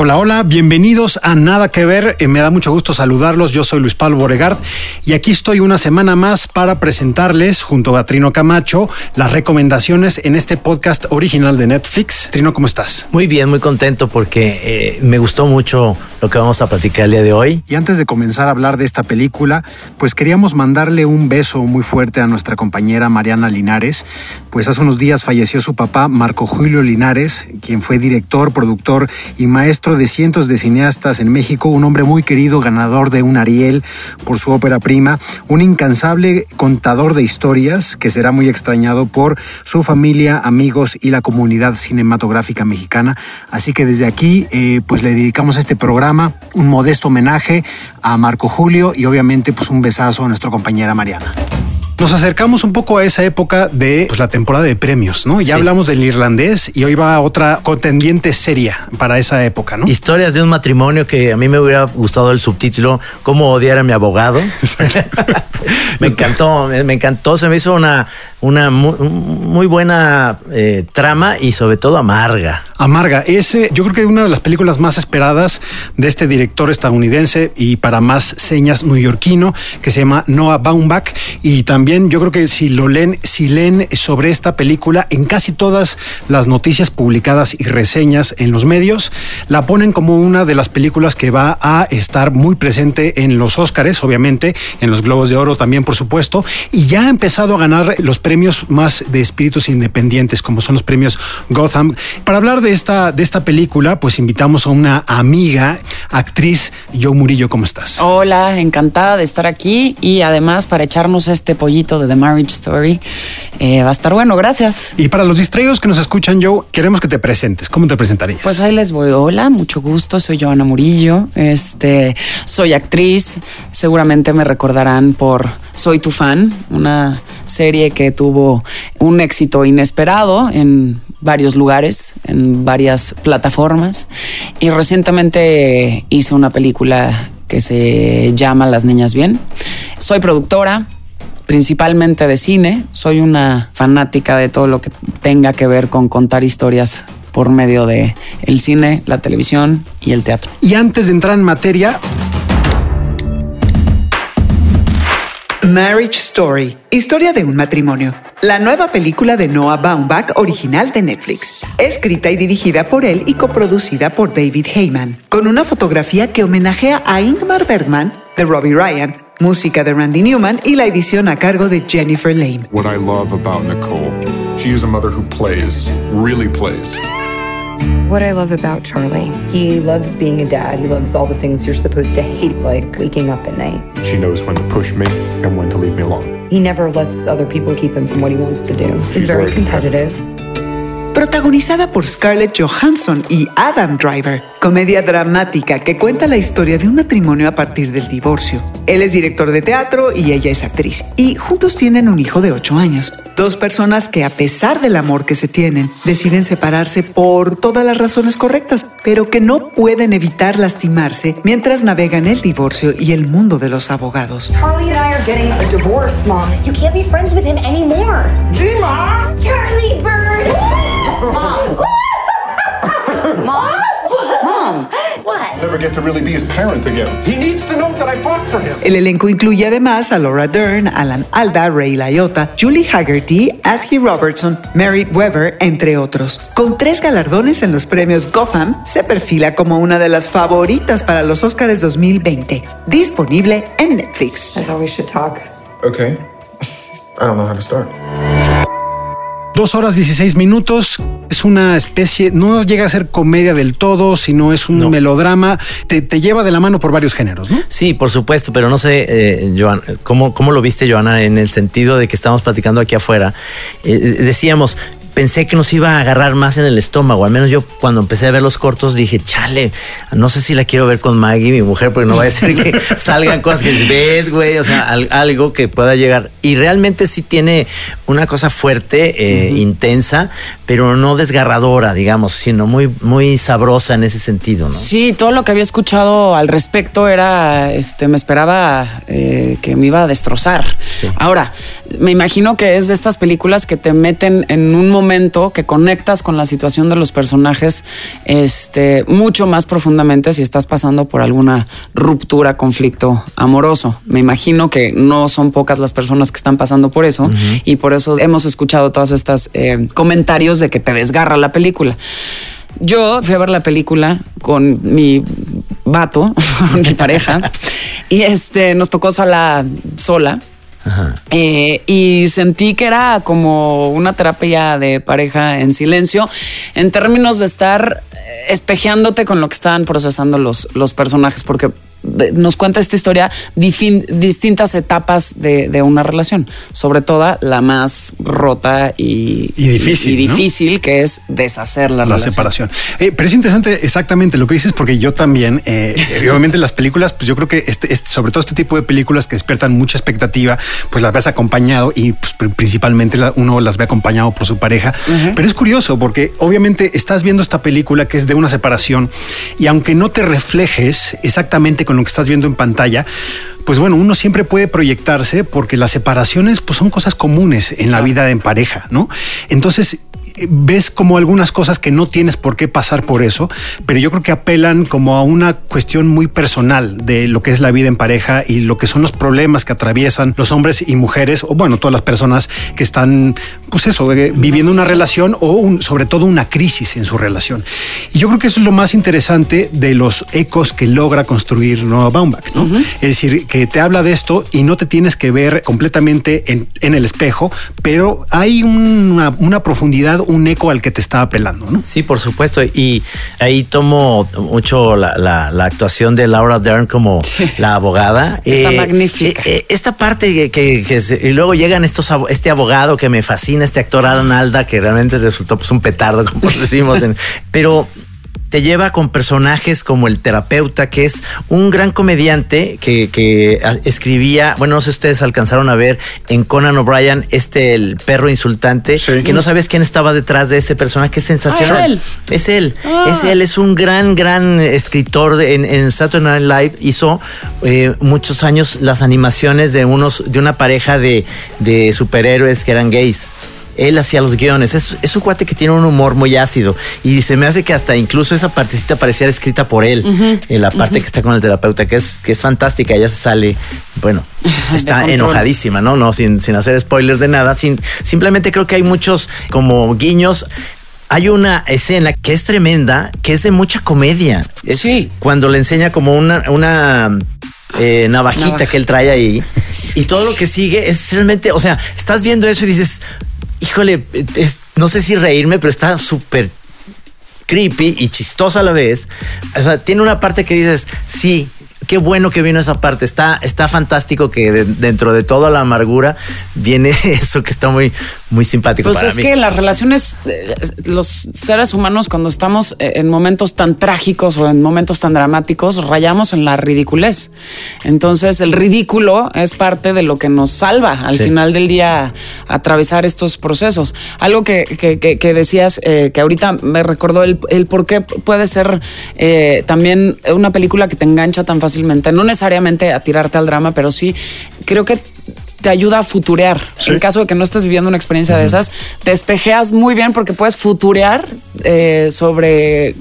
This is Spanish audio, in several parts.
Hola, hola, bienvenidos a Nada que Ver. Eh, me da mucho gusto saludarlos. Yo soy Luis Pablo Boregard y aquí estoy una semana más para presentarles, junto a Trino Camacho, las recomendaciones en este podcast original de Netflix. Trino, ¿cómo estás? Muy bien, muy contento porque eh, me gustó mucho lo que vamos a platicar el día de hoy. Y antes de comenzar a hablar de esta película, pues queríamos mandarle un beso muy fuerte a nuestra compañera Mariana Linares. Pues hace unos días falleció su papá, Marco Julio Linares, quien fue director, productor y maestro de cientos de cineastas en México, un hombre muy querido, ganador de un Ariel por su ópera prima, un incansable contador de historias que será muy extrañado por su familia, amigos y la comunidad cinematográfica mexicana. Así que desde aquí, eh, pues le dedicamos este programa un modesto homenaje a Marco Julio y obviamente pues un besazo a nuestra compañera Mariana. Nos acercamos un poco a esa época de pues, la temporada de premios, ¿no? Ya Sí. hablamos del irlandés y hoy va otra contendiente seria para esa época, ¿no? Historias de un matrimonio que a mí me hubiera gustado el subtítulo Cómo odiar a mi abogado. me encantó, me, encantó. Se me hizo una, una muy, muy buena eh, trama y sobre todo amarga. Amarga, ese yo creo que es una de las películas más esperadas de este director estadounidense y para más señas neoyorquino que se llama Noah Baumbach y también yo creo que si lo leen, si leen sobre esta película en casi todas las noticias publicadas y reseñas en los medios la ponen como una de las películas que va a estar muy presente en los Óscares, obviamente, en los Globos de Oro también por supuesto y ya ha empezado a ganar los premios más de espíritus independientes como son los premios Gotham. Para hablar de esta, de esta película, pues invitamos a una amiga, actriz, Joe Murillo, ¿cómo estás? Hola, encantada de estar aquí y además para echarnos este pollito de The Marriage Story. eh, va a estar bueno, gracias. Y para los distraídos que nos escuchan, Joe, queremos que te presentes. ¿Cómo te presentarías? Pues ahí les voy. Hola, mucho gusto. Soy Joana Murillo. Este, soy actriz. Seguramente me recordarán por Soy tu fan, una serie que tuvo un éxito inesperado en varios lugares, en varias plataformas. Y recientemente hice una película que se llama Las Niñas Bien. Soy productora, principalmente de cine. Soy una fanática de todo lo que tenga que ver con contar historias por medio de el cine, la televisión y el teatro. y antes de entrar en materia, Marriage Story, historia de un matrimonio. La nueva película de Noah Baumbach, original de Netflix. Escrita y dirigida por él y coproducida por David Heyman. Con una fotografía que homenajea a Ingmar Bergman, de Robbie Ryan, música de Randy Newman y la edición a cargo de Jennifer Lane. What I love about Nicole, she is a mother who plays, really plays. What I love about Charlie, he loves being a dad. He loves all the things you're supposed to hate, like waking up at night. She knows when to push me and when to leave me alone. He never lets other people keep him from what he wants to do. He's She's very very competitive. Protagonizada por Scarlett Johansson y Adam Driver, comedia dramática que cuenta la historia de un matrimonio a partir del divorcio. Él es director de teatro y ella es actriz, y juntos tienen un hijo de 8 años. Dos personas que a pesar del amor que se tienen, deciden separarse por todas las razones correctas, pero que no pueden evitar lastimarse mientras navegan el divorcio y el mundo de los abogados. Charlie and I are getting a divorce, Mom. You can't be friends with him anymore. Charlie Bird! Mom! Mom? Mom! What? Never get to really be his parent again. He needs to know that I fought for him. El elenco incluye además a Laura Dern, Alan Alda, Ray Liotta, Julie Haggerty, Ashley Robertson, Merritt Weber, entre otros. Con tres galardones en los premios Gotham, se perfila como una de las favoritas para los Oscars 2020. Disponible en Netflix. I thought we should talk. Okay. I don't know how to start. Dos horas 16 minutos. Es una especie, no llega a ser comedia del todo, sino es un No. melodrama. Te, te lleva de la mano por varios géneros, ¿no? Sí, por supuesto, pero no sé, eh, Joan, ¿cómo, ¿cómo lo viste, Joana, en el sentido de que estamos platicando aquí afuera? Eh, eh, decíamos, pensé que nos iba a agarrar más en el estómago. Al menos yo cuando empecé a ver los cortos dije, chale, no sé si la quiero ver con Maggie, mi mujer, porque no va a ser que salgan cosas que ves, güey, o sea, al- algo que pueda llegar. Y realmente sí tiene una cosa fuerte, eh, intensa, pero no desgarradora, digamos, sino muy, muy sabrosa en ese sentido, ¿no? Sí, todo lo que había escuchado al respecto era, este, me esperaba eh, que me iba a destrozar. Ahora, me imagino que es de estas películas que te meten en un momento que conectas con la situación de los personajes, este, mucho más profundamente si estás pasando por alguna ruptura, conflicto amoroso. Me imagino que no son pocas las personas que están pasando por eso y por eso hemos escuchado todas estas eh, comentarios de que te desgarra la película. Yo fui a ver la película con mi vato, con mi pareja, y este nos tocó sala sola. Eh, y sentí que era como una terapia de pareja en silencio, en términos de estar eh, espejeándote con lo que estaban procesando los, los personajes, porque nos cuenta esta historia difin- distintas etapas de, de una relación, sobre todo la más rota y, Y difícil, y ¿no? difícil que es deshacer la, la relación. separación. Eh, pero es interesante exactamente lo que dices porque yo también, eh, eh, obviamente las películas, pues yo creo que este, este- sobre todo este tipo de películas que despiertan mucha expectativa, pues las ves acompañado y pues, pr- principalmente uno las ve acompañado por su pareja. Pero es curioso porque obviamente estás viendo esta película que es de una separación y aunque no te reflejes exactamente con lo que estás viendo en pantalla, pues bueno, uno siempre puede proyectarse porque las separaciones pues son cosas comunes en la vida en pareja, ¿no? Entonces ves como algunas cosas que no tienes por qué pasar por eso, pero yo creo que apelan como a una cuestión muy personal de lo que es la vida en pareja y lo que son los problemas que atraviesan los hombres y mujeres, o bueno, todas las personas que están, pues eso, eh, viviendo una relación o un- sobre todo una crisis en su relación. Y yo creo que eso es lo más interesante de los ecos que logra construir Noah Baumbach, ¿no? Es decir, que te habla de esto y no te tienes que ver completamente en, en el espejo, pero hay una, una profundidad, un eco al que te está apelando, ¿no? Sí, por supuesto. Y ahí tomo mucho la, la- la actuación de Laura Dern como la abogada. Está magnífica. eh, eh, esta parte que, que- que se- y luego llegan estos este abogado que me fascina, este actor Alan Alda, que realmente resultó pues un petardo, como decimos. en- pero te lleva con personajes como el terapeuta, que es un gran comediante que, que ah, escribía, bueno, no sé si ustedes alcanzaron a ver en Conan O'Brien, este, el perro insultante, que no sabes quién estaba detrás de ese personaje, que es sensacional. Ah, es él. Es él, Ah. es él, es un gran, gran escritor de- en, en Saturday Night Live. Hizo eh, muchos años las animaciones de unos, de una pareja de, de superhéroes que eran gays. Él hacía los guiones. Es, es un cuate que tiene un humor muy ácido. Y se me hace que hasta incluso esa partecita pareciera escrita por él. En la parte que está con el terapeuta, que es, que es fantástica. Ella se sale, bueno, está enojadísima, ¿no? No, sin, sin hacer spoiler de nada. Sin, simplemente creo que hay muchos como guiños. Hay una escena que es tremenda, que es de mucha comedia. Es Sí. Cuando le enseña como una, una eh, navajita Navaja. que él trae ahí. Y todo lo que sigue es realmente, o sea, estás viendo eso y dices, híjole, no sé si reírme, pero está súper creepy y chistosa a la vez. O sea, tiene una parte que dices, sí, qué bueno que vino esa parte. Está, está fantástico que de- dentro de toda la amargura viene eso que está muy, muy simpático Pues para es mí. que las relaciones, eh, los seres humanos, cuando estamos eh, en momentos tan trágicos o en momentos tan dramáticos, rayamos en la ridiculez. Entonces, el ridículo es parte de lo que nos salva al Sí. final del día atravesar estos procesos. Algo que, que- que- que decías, eh, que ahorita me recordó el, el por qué puede ser eh, también una película que te engancha tan fácilmente, no necesariamente a tirarte al drama, pero sí creo que te ayuda a futurear. En caso de que no estés viviendo una experiencia de esas, te espejeas muy bien porque puedes futurear eh, sobre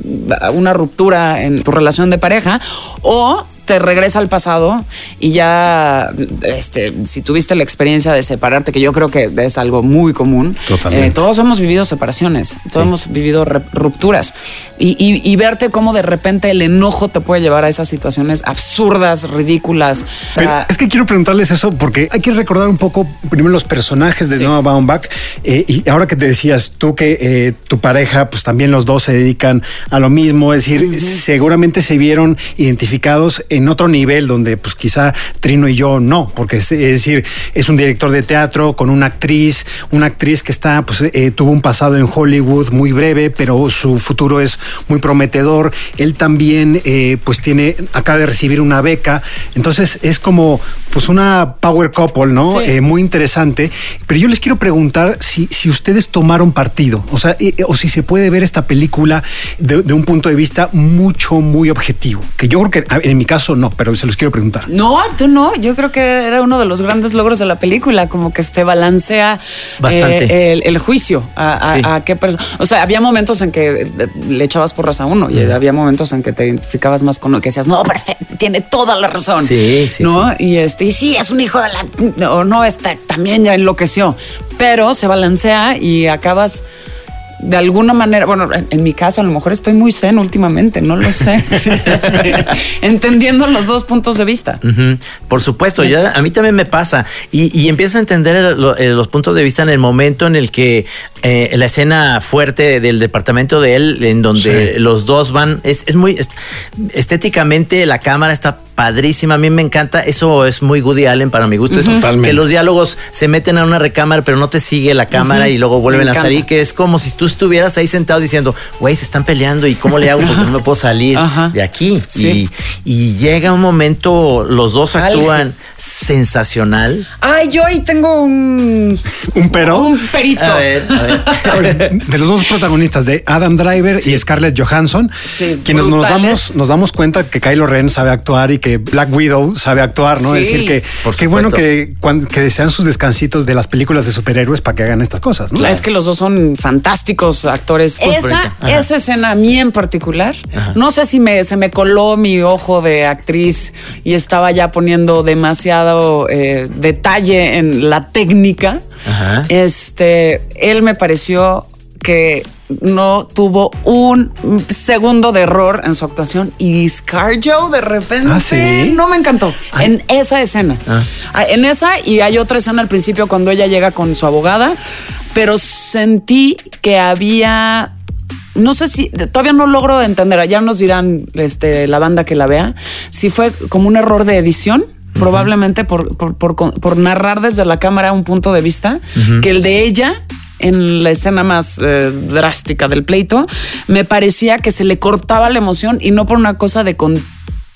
una ruptura en tu relación de pareja o te regresa al pasado y ya, este, si tuviste la experiencia de separarte, que yo creo que es algo muy común, eh, todos hemos vivido separaciones, todos hemos vivido rupturas. Y, y- y verte cómo de repente el enojo te puede llevar a esas situaciones absurdas, ridículas. Pero es que quiero preguntarles eso porque hay que recordar un poco primero los personajes de Noah Baumbach eh, y ahora que te decías tú que eh, tu pareja, pues también los dos se dedican a lo mismo, es decir, seguramente se vieron identificados en otro nivel donde pues quizá Trino y yo no, porque es, es decir, es un director de teatro con una actriz, una actriz que está, pues eh, tuvo un pasado en Hollywood muy breve, pero su futuro es muy prometedor. Él también, eh, pues tiene, acaba de recibir una beca, entonces es como, pues una power couple, ¿no? Sí. Eh, muy interesante. Pero yo les quiero preguntar si, si ustedes tomaron partido, o sea, o si se puede ver esta película de, de un punto de vista mucho, muy objetivo. Que yo creo que en mi caso no, pero se los quiero preguntar. No, tú no. Yo creo que era uno de los grandes logros de la película, como que se balancea Bastante. eh, el, el juicio a, a- Sí. a qué persona. O sea, había momentos en que eh, le echabas porras a uno y había momentos en que te identificabas más con uno, que decías, no, perfecto, tiene toda la razón. Sí, sí, ¿No? Y este, y sí, es un hijo de la. O no, está, también ya enloqueció. Pero se balancea y acabas. De alguna manera, bueno, en, en mi caso a lo mejor estoy muy zen últimamente, no lo sé, Este, entendiendo los dos puntos de vista. Por supuesto, ya, a mí también me pasa. Y, y empiezas a entender el- eh, los puntos de vista en el momento en el que eh, la escena fuerte del departamento de él, en donde Sí. los dos van, es, es muy est- estéticamente la cámara está padrísima. A mí me encanta. Eso es muy Woody Allen para mi gusto. Es Totalmente. que los diálogos se meten a una recámara, pero no te sigue la cámara y luego vuelven a salir, que es como si tú estuvieras ahí sentado diciendo, güey, se están peleando y cómo le hago porque no me puedo salir Ajá. de aquí. Sí. Y, y llega un momento, los dos actúan sensacional. Ay, yo ahí tengo un. ¿Un pero? Un perito. A ver, a ver. de los dos protagonistas, de Adam Driver y Scarlett Johansson, Sí, quienes nos damos, nos damos cuenta que Kylo Ren sabe actuar y que Black Widow sabe actuar, ¿no? Sí. Es decir, que qué bueno que, desean sus descansitos de las películas de superhéroes para que hagan estas cosas, ¿no? Es que los dos son fantásticos actores. Esa, esa escena a mí en particular, no sé si me, se me coló mi ojo de actriz y estaba ya poniendo demasiado eh, detalle en la técnica. Ajá. Este, él me pareció que no tuvo un segundo de error en su actuación y ScarJo de repente ¿Ah, sí? no me encantó en esa escena. Ah. Ah, En esa y hay otra escena al principio cuando ella llega con su abogada, pero sentí que había no sé si todavía no logro entender, ya nos dirán este, la banda que la vea, si fue como un error de edición. Probablemente por, por, por- por narrar desde la cámara un punto de vista que el de ella en la escena más eh, drástica del pleito, me parecía que se le cortaba la emoción y no por una cosa de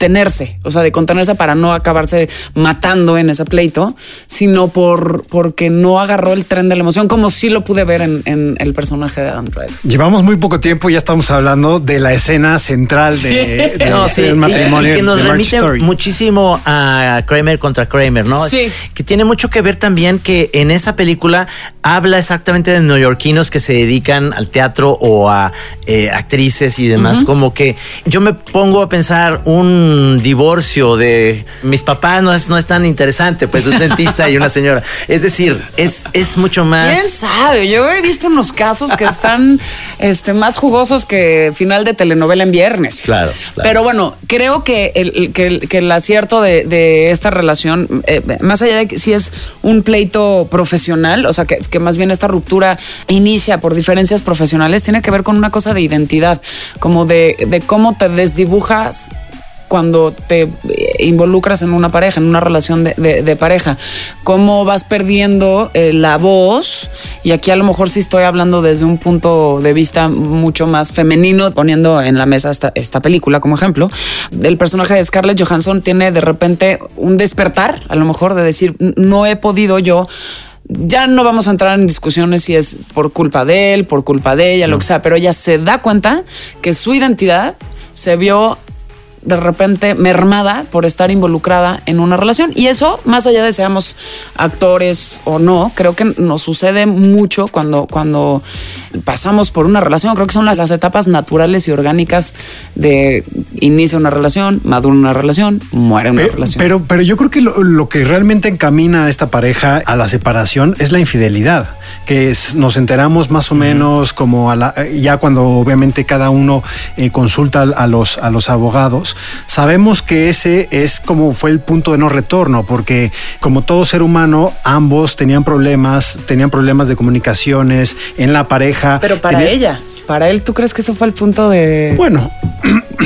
contenerse, o sea, de contenerse para no acabarse matando en ese pleito, sino por porque no agarró el tren de la emoción, como sí lo pude ver en, en el personaje de Adam Driver. Llevamos muy poco tiempo y ya estamos hablando de la escena central de, de- No, sí, del matrimonio y que nos remite Story. muchísimo a Kramer contra Kramer, ¿no? Sí. Que tiene mucho que ver también que en esa película habla exactamente de neoyorquinos que se dedican al teatro o a eh, actrices y demás. Como que yo me pongo a pensar un divorcio de mis papás no es, no es tan interesante, pues un dentista y una señora. Es decir, es, es mucho más. ¿Quién sabe? Yo he visto unos casos que están este, más jugosos que final de telenovela en viernes. Claro, claro. Pero bueno, creo que el, el- que el, que el acierto de, de esta relación, eh, más allá de que si es un pleito profesional, o sea, que, que más bien esta ruptura inicia por diferencias profesionales, tiene que ver con una cosa de identidad, como de, de cómo te desdibujas cuando te eh, involucras en una pareja, en una relación de, de- de pareja, cómo vas perdiendo eh, la voz, y aquí a lo mejor sí estoy hablando desde un punto de vista mucho más femenino, poniendo en la mesa esta, esta película como ejemplo, el personaje de Scarlett Johansson tiene de repente un despertar, a lo mejor de decir, "N- no he podido yo ya no vamos a entrar en discusiones si es por culpa de él, por culpa de ella, lo que sea, pero ella se da cuenta que su identidad se vio de repente mermada por estar involucrada en una relación. Y eso, más allá de seamos actores o no, creo que nos sucede mucho cuando, cuando pasamos por una relación. Creo que son las, las etapas naturales y orgánicas de inicia una relación, madura una relación, muere una Pero, relación. pero, pero yo creo que lo, lo que realmente encamina a esta pareja a la separación es la infidelidad, que es- nos enteramos más o menos como a la- ya cuando obviamente cada uno eh, consulta a los, a los abogados, sabemos que ese es como fue el punto de no retorno, porque como todo ser humano, ambos tenían problemas, tenían problemas de comunicaciones en la pareja. Pero para tenía- ella, para él, ¿tú crees que eso fue el punto de... Bueno,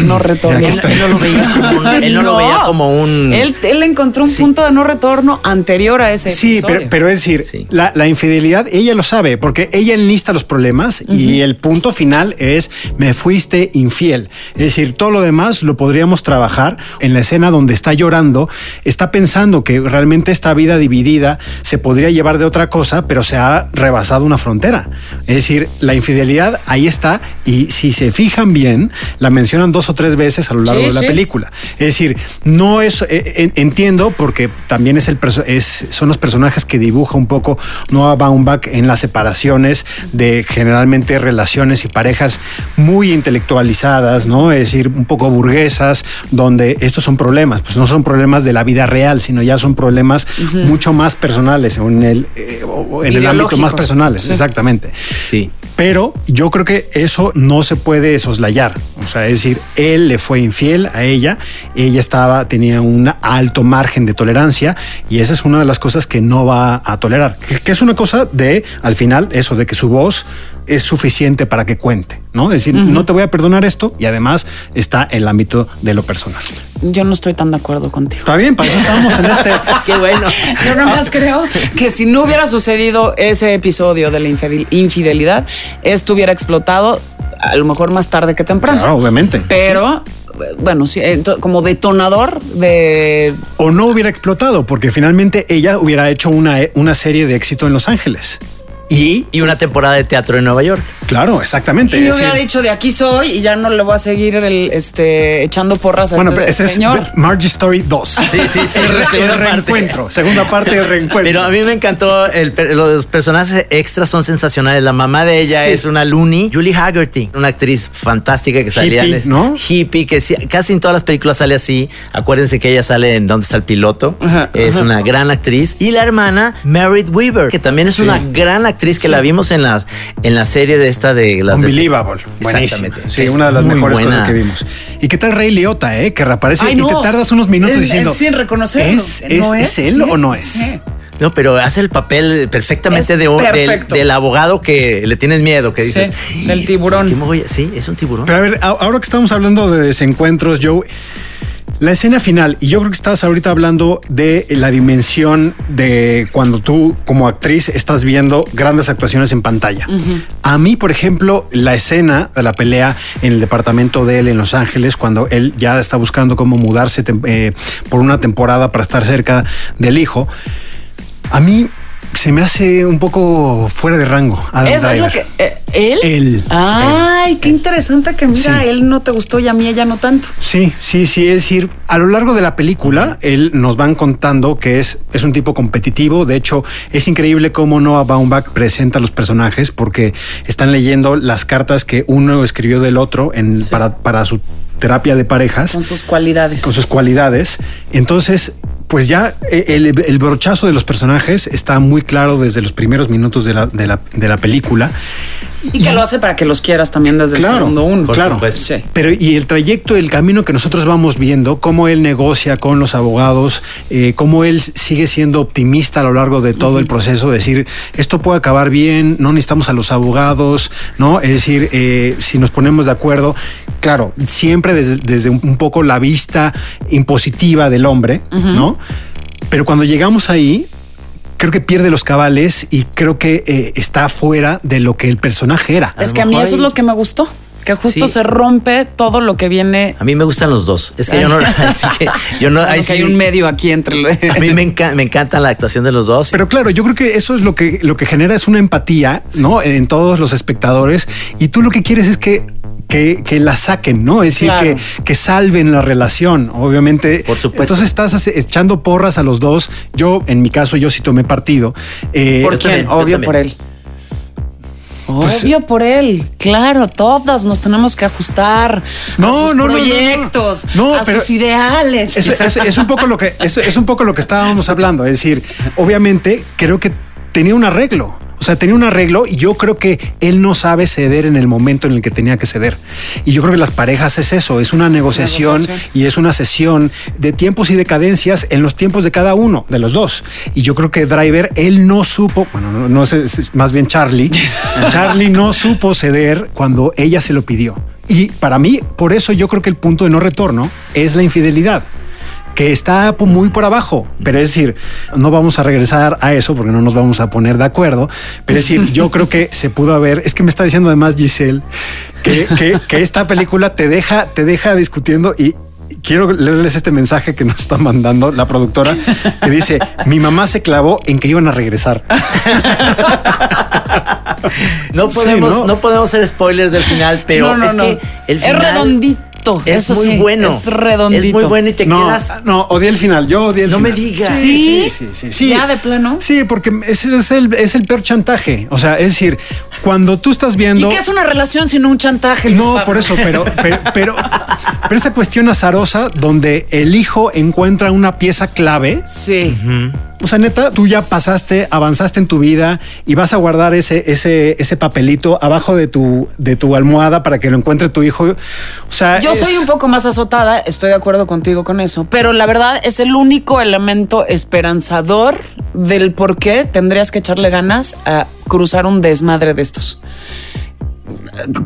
no retorno. Él, no lo veía como un, él no lo veía como un... Él, él encontró un Sí. punto de no retorno anterior a ese Sí, episodio. pero, pero es decir, Sí. la, la infidelidad, ella lo sabe, porque ella enlista los problemas y el punto final es, me fuiste infiel. Es decir, todo lo demás lo podríamos trabajar en la escena donde está llorando, está pensando que realmente esta vida dividida se podría llevar de otra cosa, pero se ha rebasado una frontera. Es decir, la infidelidad ahí está y si se fijan bien, la mencionan dos o tres veces a lo largo Sí, de la sí. película. Es decir, no es, eh, en- entiendo porque también es el es, son los personajes que dibuja un poco Noah Baumbach en las separaciones de generalmente relaciones y parejas muy intelectualizadas, ¿no? Es decir, un poco burguesas, donde estos son problemas, pues no son problemas de la vida real, sino ya son problemas mucho más personales en el, eh, en el ámbito más personales, Sí. exactamente. Sí. Pero yo creo que eso no se puede soslayar. O sea, es decir, él le fue infiel a ella, ella estaba, tenía un alto margen de tolerancia y esa es una de las cosas que no va a tolerar. Que, es una cosa de, al final, eso de que su voz es suficiente para que cuente, ¿no? Es decir, no te voy a perdonar esto y además está en el ámbito de lo personal. Yo no estoy tan de acuerdo contigo. Está bien, para eso estamos en este. Qué bueno. Yo nada más creo que si no hubiera sucedido ese episodio de la infidel- infidelidad, esto hubiera explotado a lo mejor más tarde que temprano. Claro, obviamente. Pero, bueno, sí, como detonador de... o no hubiera explotado, porque finalmente ella hubiera hecho una, una serie de éxito en Los Ángeles. Y, Y una temporada de teatro en Nueva York. claro, exactamente. Y yo hubiera dicho de aquí soy y ya no le voy a seguir el, este, echando porras a bueno, este pero ese señor. es Margie Story 2. Sí, sí, sí, El, segunda el parte. reencuentro. Segunda parte del reencuentro. Pero a mí me encantó, el los personajes extras son sensacionales. La mamá de ella Sí. es una loony, Julie Haggerty, una actriz fantástica que salía Hippie, en ¿no? hippie, que casi en todas las películas sale así. Acuérdense que ella sale en ¿Dónde está el piloto? Ajá, es ajá. una gran actriz. Y la hermana Merit Weaver, que también es Sí. una gran actriz que la vimos en la, en la serie de esta de las de- Unbelievable. Buenísima. Exactamente. Sí, Es una de las mejores buena. cosas que vimos. ¿Y qué tal Rey Liotta, eh? Que reaparece Ay, y no. te tardas unos minutos Es- diciendo. es sin reconocerlo. ¿Es, es, No es él sí o no es? sí. No, pero hace el papel perfectamente de del, del abogado que le tienes miedo, que Sí, dices. del tiburón. ¿qué me voy a-?" Sí, es un tiburón. Pero a ver, ahora que estamos hablando de desencuentros, Joe, la escena final, y yo creo que estás ahorita hablando de la dimensión de cuando tú como actriz estás viendo grandes actuaciones en pantalla. A mí, por ejemplo, la escena de la pelea en el departamento de él en Los Ángeles, cuando él ya está buscando cómo mudarse eh, por una temporada para estar cerca del hijo, a mí se me hace un poco fuera de rango. Adam Eso es lo que... eh, ¿Él? Él. Ay, qué interesante que mira, Sí. él no te gustó y a mí ella no tanto. Sí, sí, sí. Es decir, a lo largo de la película, él nos van contando que es, es un tipo competitivo. De hecho, es increíble cómo Noah Baumbach presenta a los personajes porque están leyendo las cartas que uno escribió del otro en, Sí. para, para su terapia de parejas Con sus cualidades. con sus cualidades. Entonces, pues ya eh, el, el brochazo de los personajes está muy claro desde los primeros minutos de la, de la, de la película. y que lo hace para que los quieras también desde el segundo uno. Claro. Sí. Pero y el trayecto, el camino que nosotros vamos viendo, cómo él negocia con los abogados, eh, cómo él sigue siendo optimista a lo largo de todo el proceso, decir, esto puede acabar bien, no necesitamos a los abogados, ¿no? Es decir, eh, si nos ponemos de acuerdo, claro, siempre desde, desde un poco la vista impositiva del hombre, ¿no? Pero cuando llegamos ahí, creo que pierde los cabales y creo que eh, está fuera de lo que el personaje era. Es que a mí eso es lo que me gustó. Que justo Sí. se rompe todo lo que viene. A mí me gustan los dos. Es que yo no. así que yo no. Ahí que hay un medio aquí entre lo- A mí me, enca- me encanta la actuación de los dos. Pero claro, yo creo que eso es lo que, lo que genera es una empatía, ¿no? En todos los espectadores. Y tú lo que quieres es que, que, que la saquen, ¿no? Es decir, Claro. que, que salven la relación, obviamente. Por supuesto. Entonces estás echando porras a los dos. Yo, en mi caso, yo sí tomé partido. Eh, ¿Por quién? Obvio por él. Pues, Obvio por él, claro, todas nos tenemos que ajustar No, a sus no, no, no, no. proyectos, No, a pero- sus ideales. Es, es- es un poco lo que es, es un poco lo que estábamos hablando. Es decir, obviamente creo que tenía un arreglo. O sea, tenía un arreglo y yo creo que él no sabe ceder en el momento en el que tenía que ceder. Y yo creo que las parejas es eso, es una negociación, Negociación. y es una sesión de tiempos y de cadencias en los tiempos de cada uno, de los dos. Y yo creo que Driver, él no supo, bueno, no, no sé, es más bien Charlie, Charlie no supo ceder cuando ella se lo pidió. Y para mí, por eso yo creo que el punto de no retorno es la infidelidad que está muy por abajo. Pero es decir, no vamos a regresar a eso porque no nos vamos a poner de acuerdo. Pero es decir, yo creo que se pudo haber. Es que me está diciendo además Giselle que, que, que esta película te deja, te deja discutiendo y, quiero leerles este mensaje que nos está mandando la productora que dice mi mamá se clavó en que iban a regresar. No Sí, podemos, ¿no? ¿no? podemos hacer spoilers del final, pero No, no, es no. que el Es final redondito. es eso muy sí, bueno. Es redondito. Es muy bueno y te no, quedas. no, odié el final. Yo odié el No final. me digas. Sí, sí, sí, sí, sí. Ya de plano. Sí, porque ese es el, es el peor chantaje. O sea, es decir, cuando tú estás ¿Y viendo. qué es una relación sino un chantaje? Luis No, Pablo? por eso, pero, pero, pero, pero esa cuestión azarosa donde el hijo encuentra una pieza clave. Sí. O sea, neta, tú ya pasaste, avanzaste en tu vida y vas a guardar ese, ese, ese papelito abajo de tu, de tu almohada para que lo encuentre tu hijo. O sea, Yo es- soy un poco más azotada, estoy de acuerdo contigo con eso, pero la verdad es el único elemento esperanzador del por qué tendrías que echarle ganas a cruzar un desmadre de estos.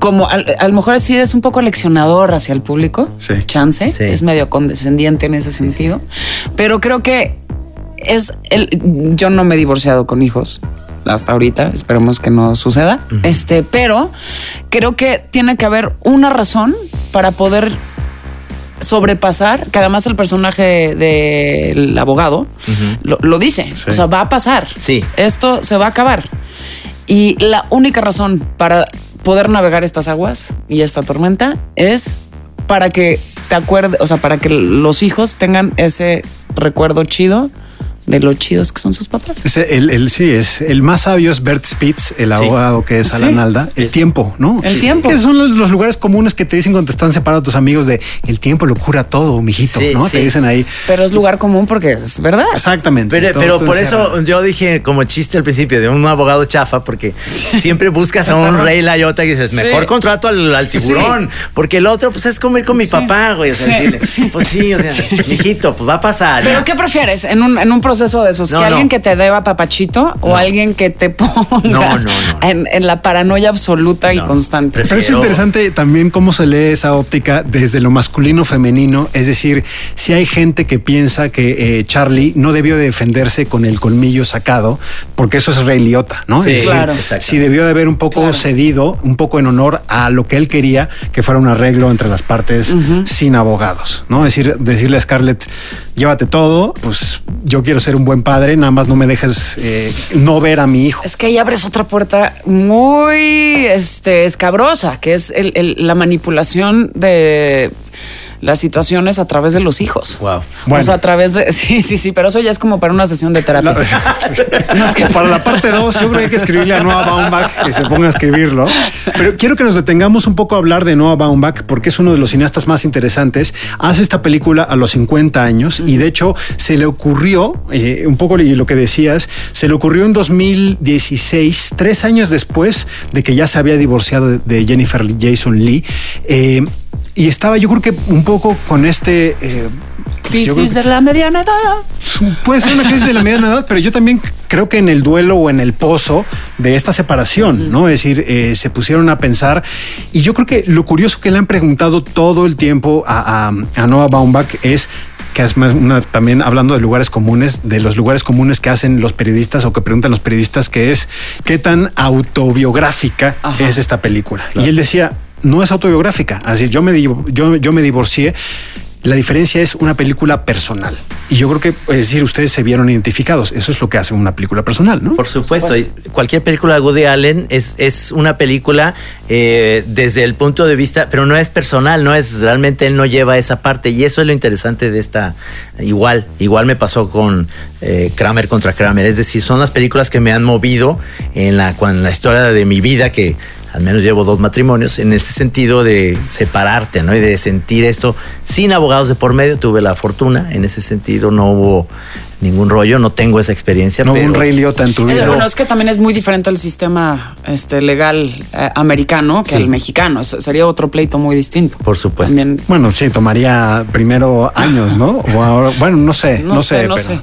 Como a, a lo mejor así es un poco leccionador hacia el público, Sí. chance, Sí. es medio condescendiente en ese sentido, pero creo que es el. Yo no me he divorciado con hijos hasta ahorita, esperemos que no suceda. Este, pero creo que tiene que haber una razón para poder sobrepasar, que además el personaje del abogado lo, lo dice, o sea, va a pasar. Sí. Esto se va a acabar. Y la única razón para poder navegar estas aguas y esta tormenta es para que te acuerdes, o sea, para que los hijos tengan ese recuerdo chido de lo chidos que son sus papás. Es el, el- sí, es el más sabio es Bert Spitz, el Sí. abogado que es Sí. Alan Alda. El tiempo, ¿no? El tiempo. Que son los, los lugares comunes que te dicen cuando te están separados tus amigos de el tiempo lo cura todo, mijito, Sí, ¿no? sí. Te dicen ahí. Pero es lugar común porque es verdad. Exactamente. Pero, todo- pero todo por eso yo dije como chiste al principio de un abogado chafa, porque siempre buscas a un rey layota y dices, Sí. mejor contrato al, al tiburón, porque el otro pues es comer con mi Sí. papá, güey. O sea, Sí. decirle, pues sí, o sea, mijito, pues va a pasar. Pero ¿qué prefieres en un, en un proceso de esos? No, ¿Que no. alguien que te deba papachito o alguien que te ponga No, no, no. En, en la paranoia absoluta y constante? prefiero- Pero es interesante también cómo se lee esa óptica desde lo masculino femenino. Es decir, si hay gente que piensa que eh, Charlie no debió de defenderse con el colmillo sacado, porque eso es Rey Liotta, ¿no? Sí, Es decir, claro. Si debió de haber un poco Claro. cedido, un poco en honor a lo que él quería, que fuera un arreglo entre las partes sin abogados, ¿no? Es decir, decirle a Scarlett, llévate todo, pues yo quiero ser un buen padre, nada más no me dejes eh, no ver a mi hijo. Es que ahí abres otra puerta muy este, escabrosa, que es la manipulación de las situaciones a través de los hijos. Wow. Bueno. O sea, a través de... Sí, sí, sí, pero eso ya es como para una sesión de terapia. Más que para la parte 2, yo creo que hay que escribirle a Noah Baumbach que se ponga a escribirlo. Pero quiero que nos detengamos un poco a hablar de Noah Baumbach porque es uno de los cineastas más interesantes. Hace esta película a los 50 años y de hecho se le ocurrió, eh, un poco lo que decías, se le ocurrió en 2016, tres años después de que ya se había divorciado de, de Jennifer Jason Lee. Eh, y estaba yo creo que un poco con este... eh, pues, Crisis que- de la mediana edad. Puede ser una crisis de la mediana edad, pero yo también creo que en el duelo o en el pozo de esta separación, ¿no? Es decir, eh, se pusieron a pensar y yo creo que lo curioso que le han preguntado todo el tiempo a, a, a Noah Baumbach es que es más una, también hablando de lugares comunes, de los lugares comunes que hacen los periodistas o que preguntan los periodistas, que es qué tan autobiográfica Ajá. es esta película. Y él decía, no es autobiográfica. Así yo me, yo, yo me divorcié. La diferencia es una película personal. Y yo creo que, es decir, ustedes se vieron identificados. Eso es lo que hace una película personal, ¿no? Por supuesto, cualquier película de Woody Allen es, es una película eh, desde el punto de vista, pero no es personal, no es realmente él no lleva esa parte y eso es lo interesante de esta. Igual, igual me pasó con eh, Kramer contra Kramer, es decir, son las películas que me han movido en la, en la historia de mi vida que al menos llevo dos matrimonios, en ese sentido de separarte, ¿no? Y de sentir esto sin abogados de por medio. Tuve la fortuna, en ese sentido no hubo ningún rollo, no tengo esa experiencia. No pero un Rey Liotta en tu vida. bueno, es que también es muy diferente el sistema este, legal eh, americano que Sí. el mexicano. Eso sería otro pleito muy distinto. Por supuesto. También, Bueno, sí, tomaría primero años, ¿no? O ahora, bueno, no sé, no, no, sé, sé, no pero sé.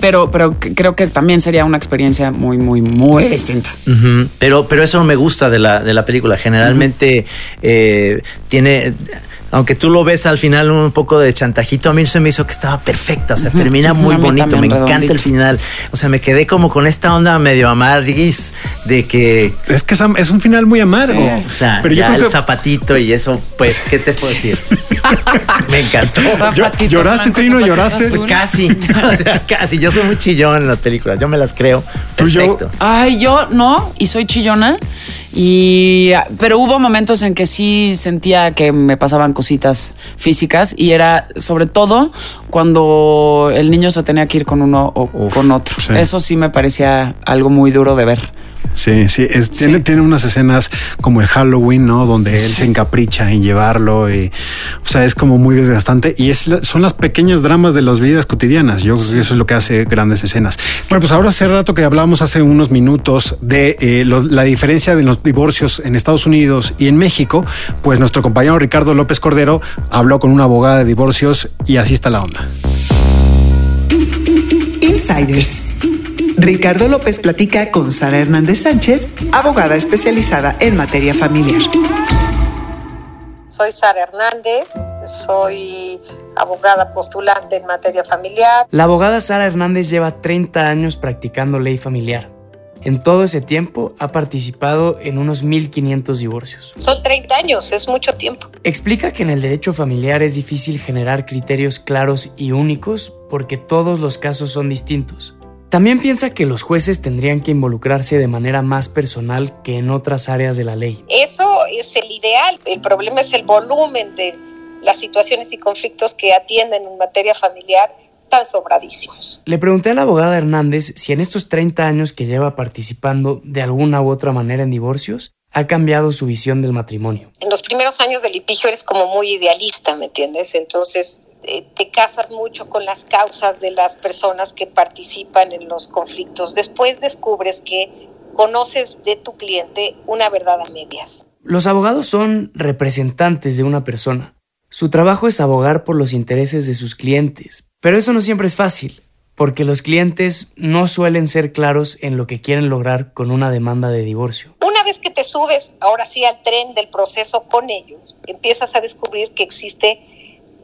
Pero, pero creo que también sería una experiencia muy, muy, muy distinta. Ujú, Pero, pero eso no me gusta de la, de la película. Generalmente eh, tiene, aunque tú lo ves al final un poco de chantajito, a mí se me hizo que estaba perfecta, o sea, termina muy bonito, me encanta el final, o sea, me quedé como con esta onda medio amarguis de que, Es que es un final muy amargo. o sea, Pero yo ya creo el que zapatito y eso, pues, ¿qué te puedo decir? me encantó. Zapatito ¿Lloraste, blanco, Trino? zapatito ¿Lloraste? Pues casi, o sea, casi. Yo soy muy chillón en las películas, yo me las creo. Tú, yo- Perfecto. Ay, yo no, y soy chillona. Y, pero hubo momentos en que sí sentía que me pasaban cositas físicas y era sobre todo cuando el niño se tenía que ir con uno o Uf, con otro. sí. Eso sí me parecía algo muy duro de ver. Sí, sí, es- Tiene, tiene unas escenas como el Halloween, ¿no? Donde él se encapricha en llevarlo y, o sea, es como muy desgastante y es, son las pequeñas dramas de las vidas cotidianas. Yo creo que eso es lo que hace grandes escenas. Bueno, pues ahora hace rato que hablábamos hace unos minutos de eh, los- la diferencia de los divorcios en Estados Unidos y en México, pues nuestro compañero Ricardo López Cordero habló con una abogada de divorcios y así está la onda. Insiders. Ricardo López platica con Sara Hernández Sánchez, abogada especializada en materia familiar. Soy Sara Hernández, soy abogada postulante en materia familiar. La abogada Sara Hernández lleva 30 años practicando ley familiar. En todo ese tiempo ha participado en unos 1.500 divorcios. Son 30 años, es mucho tiempo. Explica que en el derecho familiar es difícil generar criterios claros y únicos porque todos los casos son distintos. También piensa que los jueces tendrían que involucrarse de manera más personal que en otras áreas de la ley. Eso es el ideal. El problema es el volumen de las situaciones y conflictos que atienden en materia familiar. Están sobradísimos. Le pregunté a la abogada Hernández si en estos 30 años que lleva participando de alguna u otra manera en divorcios, ha cambiado su visión del matrimonio. En los primeros años del litigio eres como muy idealista, ¿me entiendes? Entonces te casas mucho con las causas de las personas que participan en los conflictos. Después descubres que conoces de tu cliente una verdad a medias. Los abogados son representantes de una persona. Su trabajo es abogar por los intereses de sus clientes, pero eso no siempre es fácil, porque los clientes no suelen ser claros en lo que quieren lograr con una demanda de divorcio. Una vez que te subes ahora sí al tren del proceso con ellos, empiezas a descubrir que existe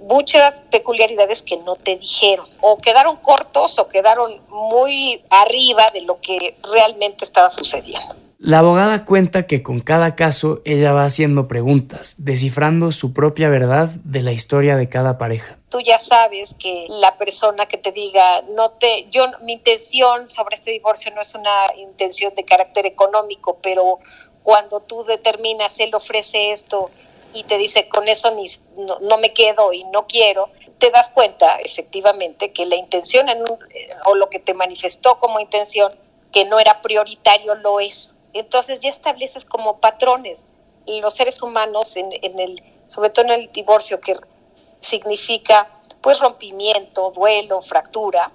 muchas peculiaridades que no te dijeron o quedaron cortos o quedaron muy arriba de lo que realmente estaba sucediendo. La abogada cuenta que con cada caso ella va haciendo preguntas, descifrando su propia verdad de la historia de cada pareja. Tú ya sabes que la persona que te diga, no te, yo, mi intención sobre este divorcio no es una intención de carácter económico, pero cuando tú determinas, él ofrece esto y te dice, con eso ni, no, no me quedo y no quiero, te das cuenta efectivamente que la intención en un- o lo que te manifestó como intención que no era prioritario lo es. Entonces ya estableces como patrones. Los seres humanos, en, en el, sobre todo en el divorcio, que significa pues rompimiento, duelo, fractura,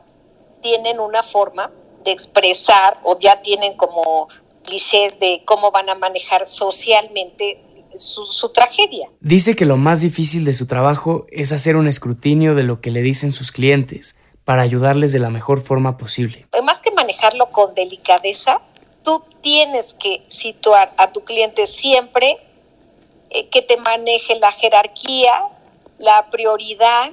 tienen una forma de expresar o ya tienen como clichés de cómo van a manejar socialmente su, su tragedia. Dice que lo más difícil de su trabajo es hacer un escrutinio de lo que le dicen sus clientes para ayudarles de la mejor forma posible. Más que manejarlo con delicadeza, tú tienes que situar a tu cliente siempre eh, que te maneje la jerarquía, la prioridad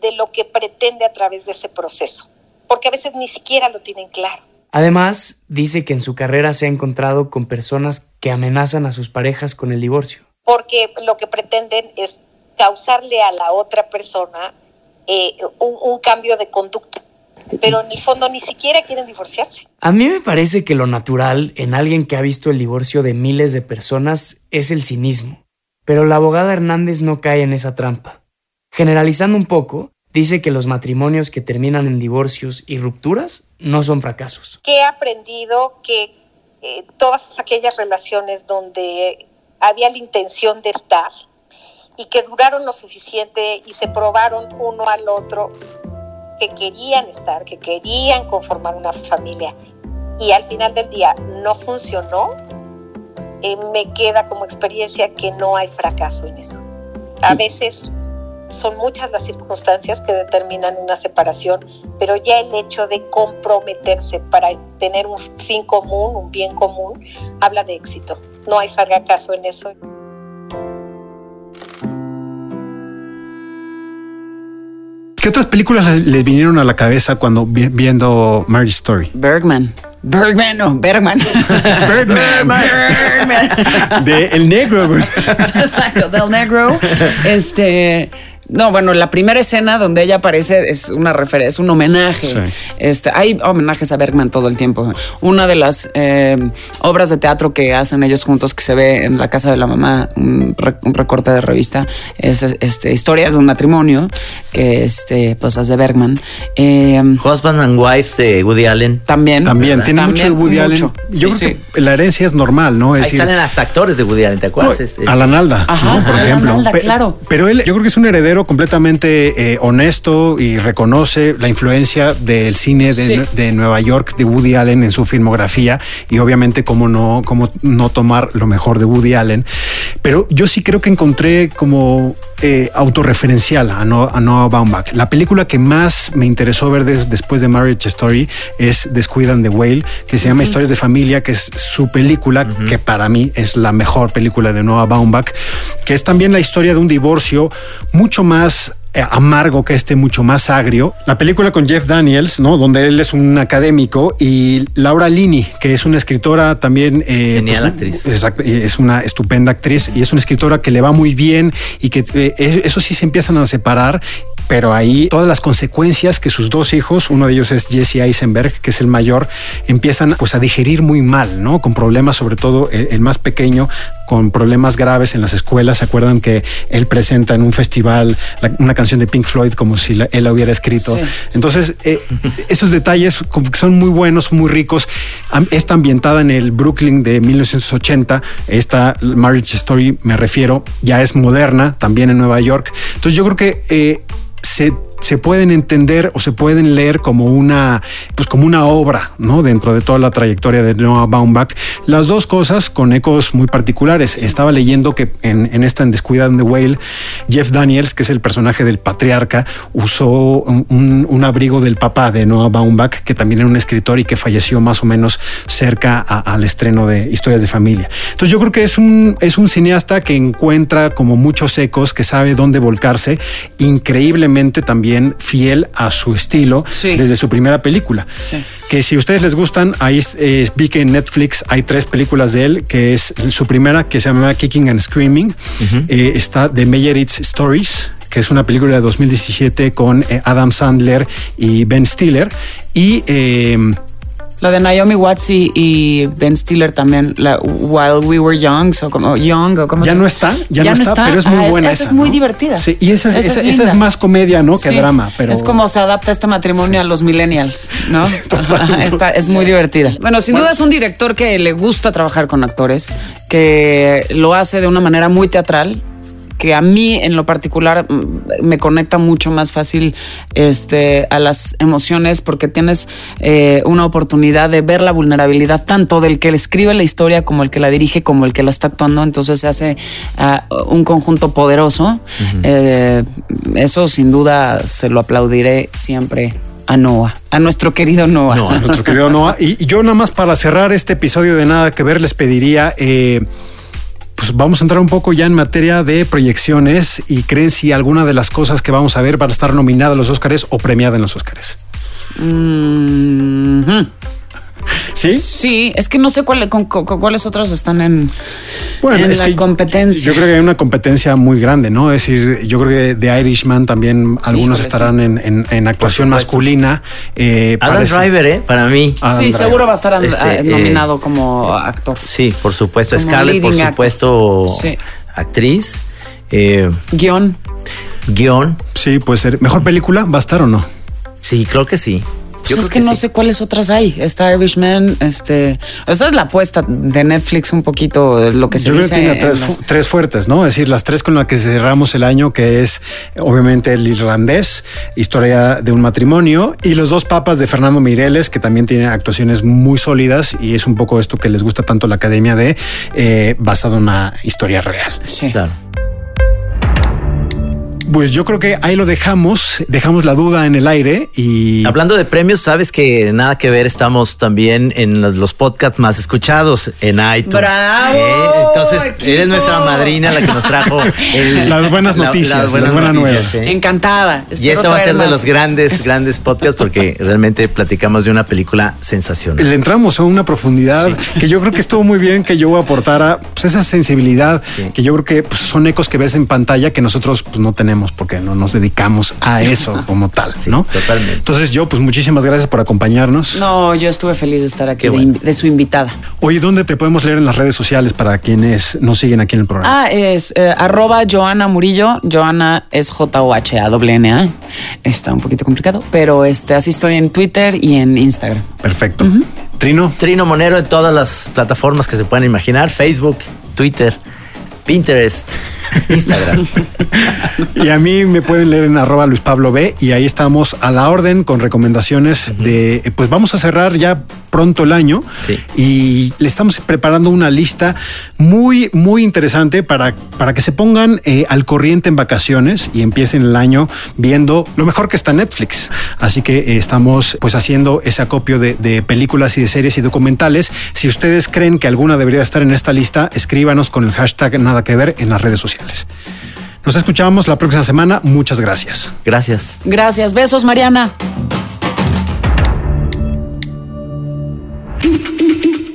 de lo que pretende a través de ese proceso, porque a veces ni siquiera lo tienen claro. Además, dice que en su carrera se ha encontrado con personas que amenazan a sus parejas con el divorcio. porque lo que pretenden es causarle a la otra persona eh, un, un cambio de conducta, pero en el fondo ni siquiera quieren divorciarse. A mí me parece que lo natural en alguien que ha visto el divorcio de miles de personas es el cinismo, pero la abogada Hernández no cae en esa trampa. Generalizando un poco, dice que los matrimonios que terminan en divorcios y rupturas no son fracasos. Que he aprendido que eh, todas aquellas relaciones donde había la intención de estar y que duraron lo suficiente y se probaron uno al otro que querían estar, que querían conformar una familia y al final del día no funcionó, eh, me queda como experiencia que no hay fracaso en eso. A veces son muchas las circunstancias que determinan una separación, pero ya el hecho de comprometerse para tener un fin común, un bien común, habla de éxito. No hay fracaso en eso. ¿Qué otras películas les vinieron a la cabeza cuando viendo Marriage Story? Bergman. Bergman, no, Bergman. Bergman. Bergman. De El Negro. Exacto, del Negro. Este. No, bueno, la primera escena donde ella aparece es una referencia, es un homenaje. Sí. Este, hay homenajes a Bergman todo el tiempo. Una de las eh, obras de teatro que hacen ellos juntos, que se ve en la casa de la mamá, un, re- un recorte de revista, es este, historia de un matrimonio que este, pues es de Bergman. Eh, Husband and Wives de Woody Allen. también. También, tiene mucho de Woody mucho. Allen. Yo Sí, creo sí. que la herencia es normal, ¿no? Es Ahí decir, salen hasta actores de Woody Allen, ¿te acuerdas? Este- Alan Alda, Ajá, ¿no? por Alan ejemplo. Alda, claro. Pero él, yo creo que es un heredero completamente eh, honesto y reconoce la influencia del cine de, Sí. de Nueva York de Woody Allen en su filmografía y obviamente cómo no, cómo no tomar lo mejor de Woody Allen. Pero yo sí creo que encontré como eh, autorreferencial a, no, a Noah Baumbach. La película que más me interesó ver de- después de Marriage Story es Descuid and the Whale, que se llama Historias de Familia, que es su película, que para mí es la mejor película de Noah Baumbach, que es también la historia de un divorcio mucho más amargo que este, mucho más agrio. La película con Jeff Daniels, ¿no? Donde él es un académico y Laura Linney, que es una escritora también... eh, Genial actriz. Exacto, es una estupenda actriz y es una escritora que le va muy bien y que eh, eso sí se empiezan a separar, pero ahí todas las consecuencias que sus dos hijos, uno de ellos es Jesse Eisenberg, que es el mayor, empiezan pues a digerir muy mal, ¿no? Con problemas, sobre todo el, el más pequeño, con problemas graves en las escuelas. ¿Se acuerdan que él presenta en un festival la- una canción de Pink Floyd como si la- él la hubiera escrito? Sí. Entonces, eh, esos detalles son muy buenos, muy ricos. Está ambientada en el Brooklyn de 1980. Esta Marriage Story, me refiero, ya es moderna, también en Nueva York. Entonces, yo creo que eh, se se pueden entender o se pueden leer como una, pues como una obra, ¿no? Dentro de toda la trayectoria de Noah Baumbach. Las dos cosas con ecos muy particulares. Estaba leyendo que en, esta en the Whale, Jeff Daniels, que es el personaje del patriarca, usó un, abrigo del papá de Noah Baumbach, que también era un escritor y que falleció más o menos cerca al estreno de Historias de Familia. Entonces yo creo que es un, es un cineasta que encuentra como muchos ecos, que sabe dónde volcarse, increíblemente también fiel a su estilo Sí. desde su primera película. Sí. Que si ustedes les gustan, ahí eh, vi que en Netflix hay tres películas de él, que es su primera que se llama Kicking and Screaming, Eh, está The Meyerowitz Stories, que es una película de 2017 con eh, Adam Sandler y Ben Stiller. Y eh, La de Naomi Watts y, y Ben Stiller también, la While We Were Young, o como Young, o como ya se- no está, ya, no, está, pero es muy Ah, buena. Esa, esa, es muy ¿no? divertida. Sí, y esa es, esa- esa es más comedia, ¿no? Que Sí, drama, pero es como se adapta este matrimonio a los millennials, ¿no? Ajá, Está- es muy divertida. Bueno, sin duda es un director que le gusta trabajar con actores, que lo hace de una manera muy teatral que a mí en lo particular me conecta mucho más fácil este, a las emociones porque tienes eh, una oportunidad de ver la vulnerabilidad tanto del que le escribe la historia como el que la dirige como el que la está actuando entonces se hace ah, un conjunto poderoso Eh, eso sin duda se lo aplaudiré siempre a Noah, a nuestro querido Noah. a nuestro querido Noah. Y, y yo nada más para cerrar este episodio de Nada que Ver les pediría, eh, pues vamos a entrar un poco ya en materia de proyecciones y creen si alguna de las cosas que vamos a ver van a estar nominada a los Óscares o premiada en los Óscares. Mhm. ¿Sí? Sí, es que no sé cuál- con- con- con cuáles otras están en, Bueno, en es la que competencia. Yo creo que hay una competencia muy grande, ¿no? Es decir, yo creo que de Irishman también algunos Híjole, estarán en, en- en actuación masculina. eh, Adam parece- Driver, ¿eh? Para mí. Adam sí, Driver. seguro va a estar Este, ah, eh, nominado como actor. Sí, por supuesto. Como Scarlett, por supuesto, Sí. actriz. Eh, Guión. guion. Sí, puede ser. ¿Mejor película va a estar o no? Sí, creo que sí. Pues Yo es creo que, no sí. sé cuáles otras hay. Está Irishman, este. Esa es la apuesta de Netflix, un poquito lo que se Yo creo dice. que tiene en tres, las- tres fuertes, ¿no? Es decir, las tres con las que cerramos el año, que es obviamente el irlandés, historia de un matrimonio, y los dos papas de Fernando Mireles, que también tiene actuaciones muy sólidas, y es un poco esto que les gusta tanto la academia de eh, basado en una historia real. Sí. Claro. Pues yo creo que ahí lo dejamos, dejamos la duda en el aire y... Hablando de premios, sabes que nada que ver, estamos también en los, podcasts más escuchados en iTunes. ¡Bravo, Eh, Entonces, equipo! eres nuestra madrina, la que nos trajo el- Las buenas la- noticias, las buenas nuevas. ¿eh? Encantada. Y este va a ser de los grandes, grandes podcasts porque realmente platicamos de una película sensacional. Le entramos a una profundidad que yo creo que estuvo muy bien que yo aportara pues, esa sensibilidad que yo creo que pues, son ecos que ves en pantalla que nosotros pues, no tenemos porque no nos dedicamos a eso como tal, ¿no? Totalmente. Entonces yo pues muchísimas gracias por acompañarnos. No, yo estuve feliz de estar aquí, de, bueno. invi- de su invitada. Oye, ¿dónde te podemos leer en las redes sociales para quienes nos siguen aquí en el programa? Ah, es eh, arroba Joana Murillo. Joana es J-O-H-A-N-A. Está un poquito complicado, pero este, así estoy en Twitter y en Instagram. Perfecto. Trino. Trino Monero en todas las plataformas que se puedan imaginar: Facebook, Twitter, Pinterest, Instagram. Y a mí me pueden leer en arroba Luis Pablo B y ahí estamos a la orden con recomendaciones de, pues vamos a cerrar ya pronto el año Sí. y le estamos preparando una lista muy, muy interesante para, para que se pongan eh, al corriente en vacaciones y empiecen el año viendo lo mejor que está Netflix. Así que eh, estamos pues haciendo ese acopio de, de películas y de series y documentales. Si ustedes creen que alguna debería estar en esta lista, escríbanos con el hashtag nada que ver en las redes sociales. Nos escuchamos la próxima semana. Muchas gracias. Gracias. Gracias. Besos, Mariana.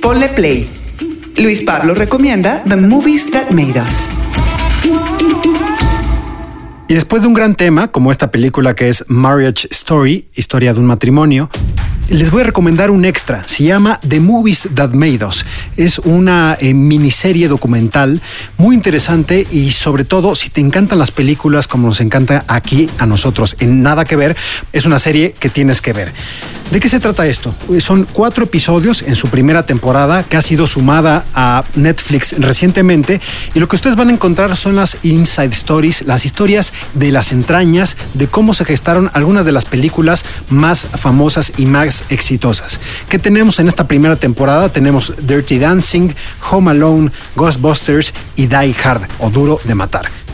Ponle. Luis Pablo recomienda The Movies That Made Us. Y después de un gran tema, como esta película que es Marriage Story, historia de un matrimonio, les voy a recomendar un extra. Se llama The Movies That Made Us. Es una eh, miniserie documental muy interesante y sobre todo si te encantan las películas como nos encanta aquí a nosotros en Nada que ver, es una serie que tienes que ver. ¿De qué se trata esto? Eh, Son cuatro episodios en su primera temporada que ha sido sumada a Netflix recientemente y lo que ustedes van a encontrar son las inside stories, las historias de las entrañas de cómo se gestaron algunas de las películas más famosas y más exitosas. ¿Qué tenemos en esta primera temporada? Tenemos Dirty Dancing, Home Alone, Ghostbusters y Die Hard o Duro de Matar.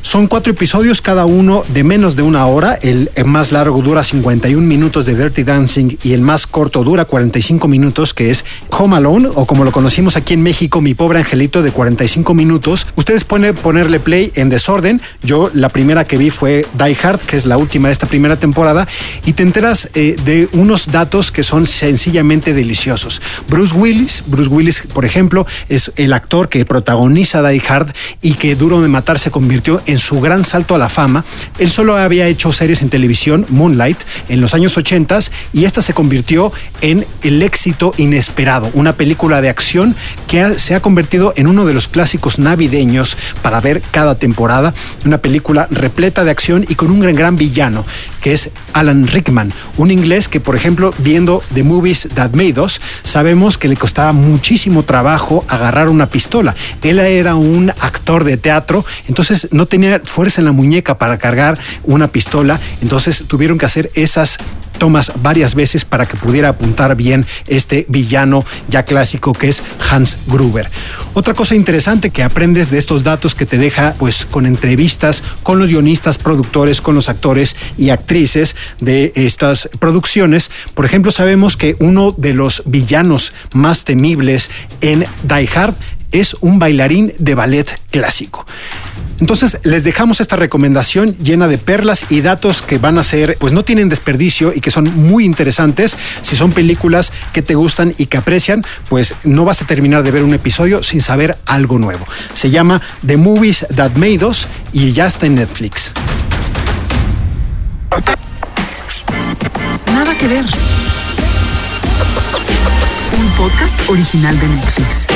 Son cuatro episodios, cada uno de menos de una hora. El más largo dura 51 minutos de Dirty Dancing y el más corto dura 45 minutos, que es Home Alone, o como lo conocimos aquí en México, Mi Pobre Angelito, de 45 minutos. Ustedes pueden ponerle play en desorden. Yo la primera que vi fue Die Hard, que es la última de esta primera temporada, y te enteras eh, de unos datos que son sencillamente deliciosos. Bruce Willis, Bruce Willis, por ejemplo, es el actor que protagoniza Die Hard y que Duro de Matar se convirtió en su gran salto a la fama. Él solo había hecho series en televisión, Moonlight, en los años 80 y esta se convirtió en el éxito inesperado, una película de acción que se ha convertido en uno de los clásicos navideños para ver cada temporada, una película repleta de acción y con un gran, gran villano, que es Alan Rickman, un inglés que, por ejemplo, viendo The Movies That Made Us, sabemos que le costaba muchísimo trabajo agarrar una pistola. Él era un actor de teatro, entonces no tenía fuerza en la muñeca para cargar una pistola, entonces tuvieron que hacer esas tomas varias veces para que pudiera apuntar bien este villano ya clásico que es Hans Gruber. Otra cosa interesante que aprendes de estos datos que te deja pues con entrevistas con los guionistas, productores, con los actores y actrices de estas producciones. Por ejemplo, sabemos que uno de los villanos más temibles en Die Hard es un bailarín de ballet clásico. Entonces les dejamos esta recomendación llena de perlas y datos que van a ser, pues no tienen desperdicio y que son muy interesantes. Si son películas que te gustan y que aprecian, pues no vas a terminar de ver un episodio sin saber algo nuevo. Se llama The Movies That Made Us y ya está en Netflix. Nada que ver. Un podcast original de Netflix.